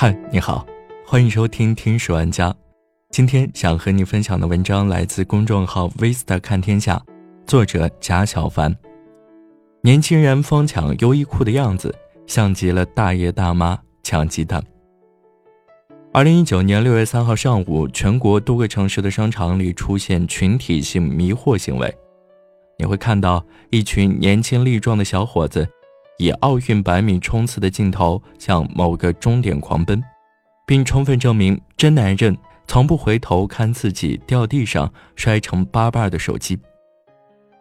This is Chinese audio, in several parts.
嗨，你好，欢迎收听《听史玩家》。今天想和你分享的文章来自公众号 Vista 看天下，作者贾小凡。年轻人疯抢优衣库的样子，像极了大爷大妈抢鸡蛋。二零一九年六月三号上午，全国多个城市的商场里出现群体性迷惑行为。你会看到一群年轻力壮的小伙子，以奥运百米冲刺的劲头向某个终点狂奔，并充分证明真男人从不回头看自己掉地上摔成八瓣的手机。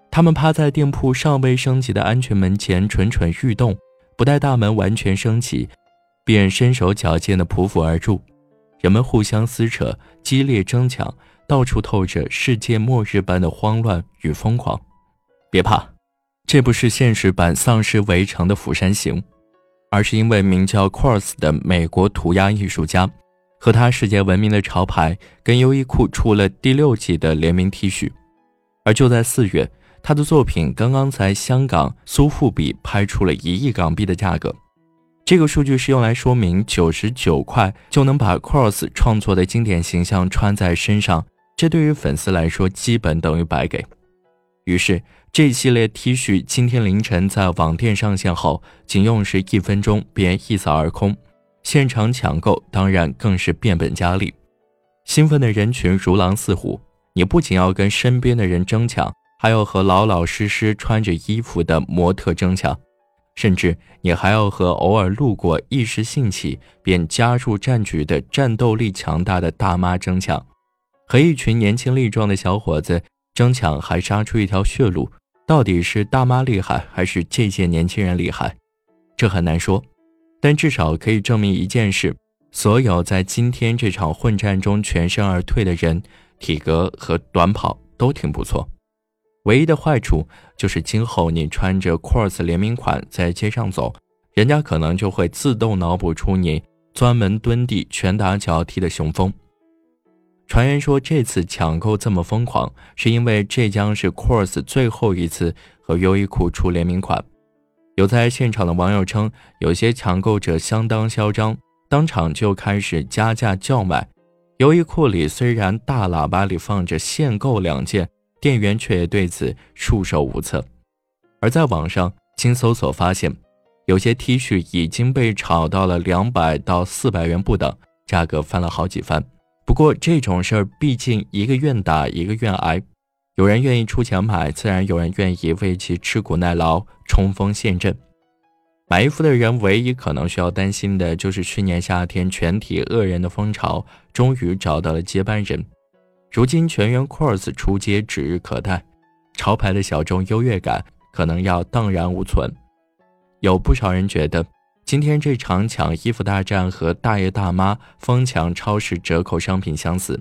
他们趴在店铺尚未升级的安全门前蠢蠢欲动，不待大门完全升起，便身手矫健地匍匐而入。人们互相撕扯，激烈争抢，到处透着世界末日般的慌乱与疯狂。别怕，这不是现实版《丧尸围城》的釜山行，而是因为名叫 Cross 的美国涂鸦艺术家和他世界闻名的潮牌跟优衣库出了第六季的联名 T 恤。而就在四月，他的作品刚刚在香港苏富比拍出了一亿港币的价格。这个数据是用来说明九十九块就能把 Cross 创作的经典形象穿在身上，这对于粉丝来说基本等于白给。于是，这系列 T 恤今天凌晨在网店上线后，仅用时一分钟便一扫而空，现场抢购当然更是变本加厉，兴奋的人群如狼似虎。你不仅要跟身边的人争抢，还要和老老实实穿着衣服的模特争抢。甚至你还要和偶尔路过、一时兴起便加入战局的战斗力强大的大妈争抢，和一群年轻力壮的小伙子争抢，还杀出一条血路。到底是大妈厉害，还是这些年轻人厉害？这很难说，但至少可以证明一件事：所有在今天这场混战中全身而退的人，体格和短跑都挺不错。唯一的坏处就是今后你穿着 Cross 联名款在街上走，人家可能就会自动脑补出你专门蹲地拳打脚踢的雄风。传言说这次抢购这么疯狂，是因为这将是 Cross 最后一次和优衣库出联名款。有在现场的网友称，有些抢购者相当嚣张，当场就开始加价叫卖。优衣库里虽然大喇叭里放着限购两件。店员却也对此束手无策，而在网上经搜索发现，有些 T 恤已经被炒到了两百到四百元不等，价格翻了好几番。不过这种事儿毕竟一个愿打一个愿挨，有人愿意出钱买，自然有人愿意为其吃苦耐劳、冲锋陷阵。买衣服的人唯一可能需要担心的就是去年夏天全体恶人的风潮终于找到了接班人。如今全员 Cross 出街指日可待，潮牌的小众优越感可能要荡然无存。有不少人觉得，今天这场抢衣服大战和大爷大妈疯抢超市折扣商品相似。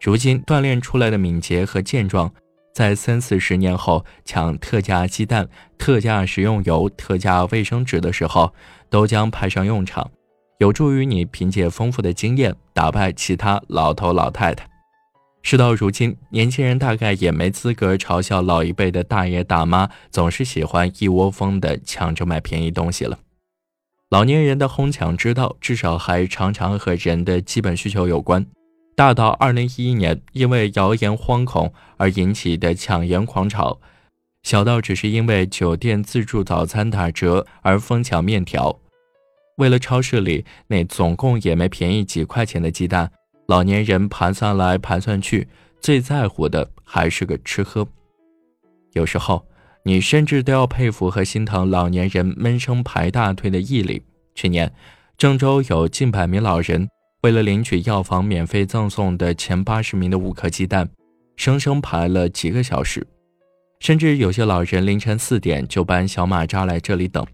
如今锻炼出来的敏捷和健壮，在三四十年后抢特价鸡蛋、特价食用油、特价卫生纸的时候，都将派上用场，有助于你凭借丰富的经验打败其他老头老太太。事到如今，年轻人大概也没资格嘲笑老一辈的大爷大妈总是喜欢一窝蜂的抢着买便宜东西了。老年人的哄抢之道，至少还常常和人的基本需求有关。大到2011年因为谣言惶恐而引起的抢盐狂潮，小到只是因为酒店自助早餐打折而疯抢面条。为了超市里那总共也没便宜几块钱的鸡蛋。老年人盘算来盘算去，最在乎的还是个吃喝。有时候，你甚至都要佩服和心疼老年人闷声排大队的毅力。去年，郑州有近百名老人为了领取药房免费赠送的前八十名的五颗鸡蛋，生生排了几个小时，甚至有些老人凌晨四点就搬小马扎来这里等。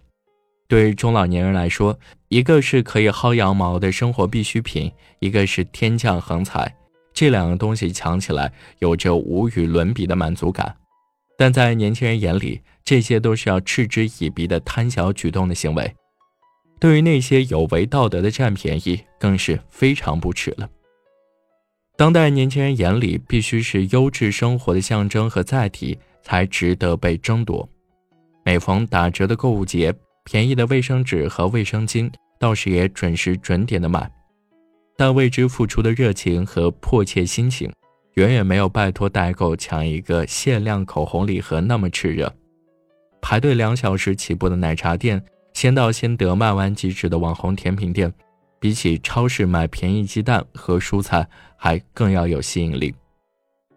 对中老年人来说，一个是可以薅羊毛的生活必需品，一个是天降横财，这两个东西抢起来有着无与伦比的满足感。但在年轻人眼里，这些都是要嗤之以鼻的贪小举动的行为。对于那些有违道德的占便宜，更是非常不耻了。当代年轻人眼里，必须是优质生活的象征和载体，才值得被争夺。每逢打折的购物节，便宜的卫生纸和卫生巾倒是也准时准点的买。但为之付出的热情和迫切心情，远远没有拜托代购抢一个限量口红礼盒那么炽热。排队两小时起步的奶茶店，先到先得、卖完即止的网红甜品店，比起超市买便宜鸡蛋和蔬菜，还更要有吸引力。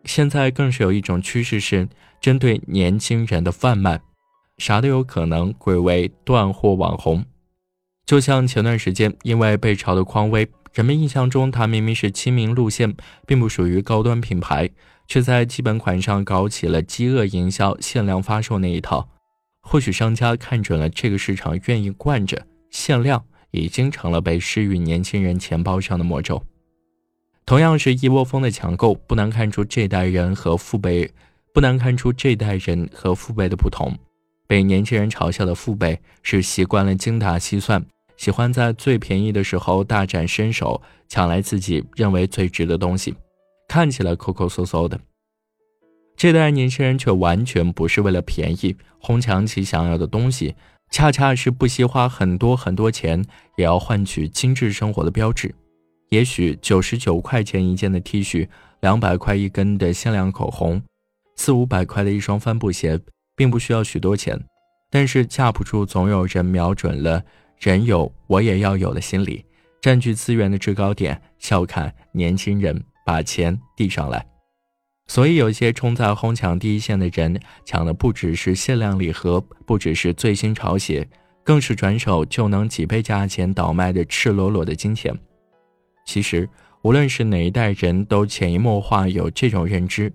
现在更是有一种趋势是针对年轻人的贩卖，啥都有可能归为断货网红。就像前段时间因为被炒的匡威，人们印象中它明明是亲民路线，并不属于高端品牌，却在基本款上搞起了饥饿营销、限量发售那一套。或许商家看准了这个市场愿意惯着，限量已经成了被施于年轻人钱包上的魔咒。同样是一窝蜂的抢购，不难看出这代人和父辈不难看出这代人和父辈的不同。被年轻人嘲笑的父辈是习惯了精打细算，喜欢在最便宜的时候大展身手，抢来自己认为最值的东西，看起来抠抠搜搜的。这代年轻人却完全不是为了便宜哄抢起想要的东西，恰恰是不惜花很多很多钱也要换取精致生活的标志。也许九十九块钱一件的 T 恤，两百块一根的限量口红，四五百块的一双帆布鞋，并不需要许多钱，但是架不住总有人瞄准了“人有我也要有”的心理，占据资源的制高点，笑看年轻人把钱递上来。所以，有些冲在哄抢第一线的人，抢的不只是限量礼盒，不只是最新潮鞋，更是转手就能几倍价钱倒卖的赤裸裸的金钱。其实，无论是哪一代人，都潜移默化有这种认知：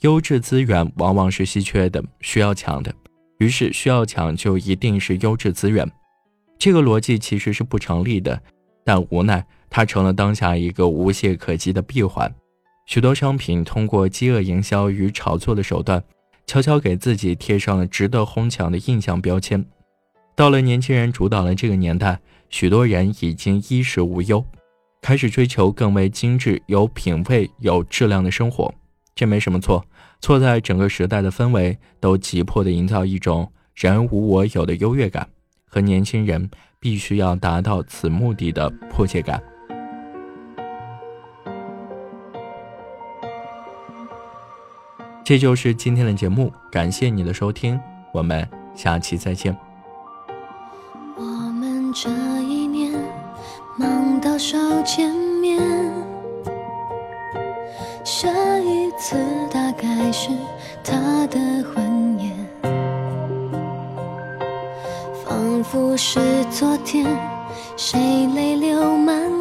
优质资源往往是稀缺的，需要抢的。于是，需要抢就一定是优质资源。这个逻辑其实是不成立的，但无奈它成了当下一个无懈可击的闭环。许多商品通过饥饿营销与炒作的手段，悄悄给自己贴上了值得哄抢的印象标签。到了年轻人主导的这个年代，许多人已经衣食无忧，开始追求更为精致、有品味、有质量的生活。这没什么错，错在整个时代的氛围都急迫地营造一种人无我有的优越感，和年轻人必须要达到此目的的迫切感。这就是今天的节目，感谢你的收听，我们下期再见。我们这一年忙到手见面，下一次大概是他的婚宴，不是昨天，谁泪流满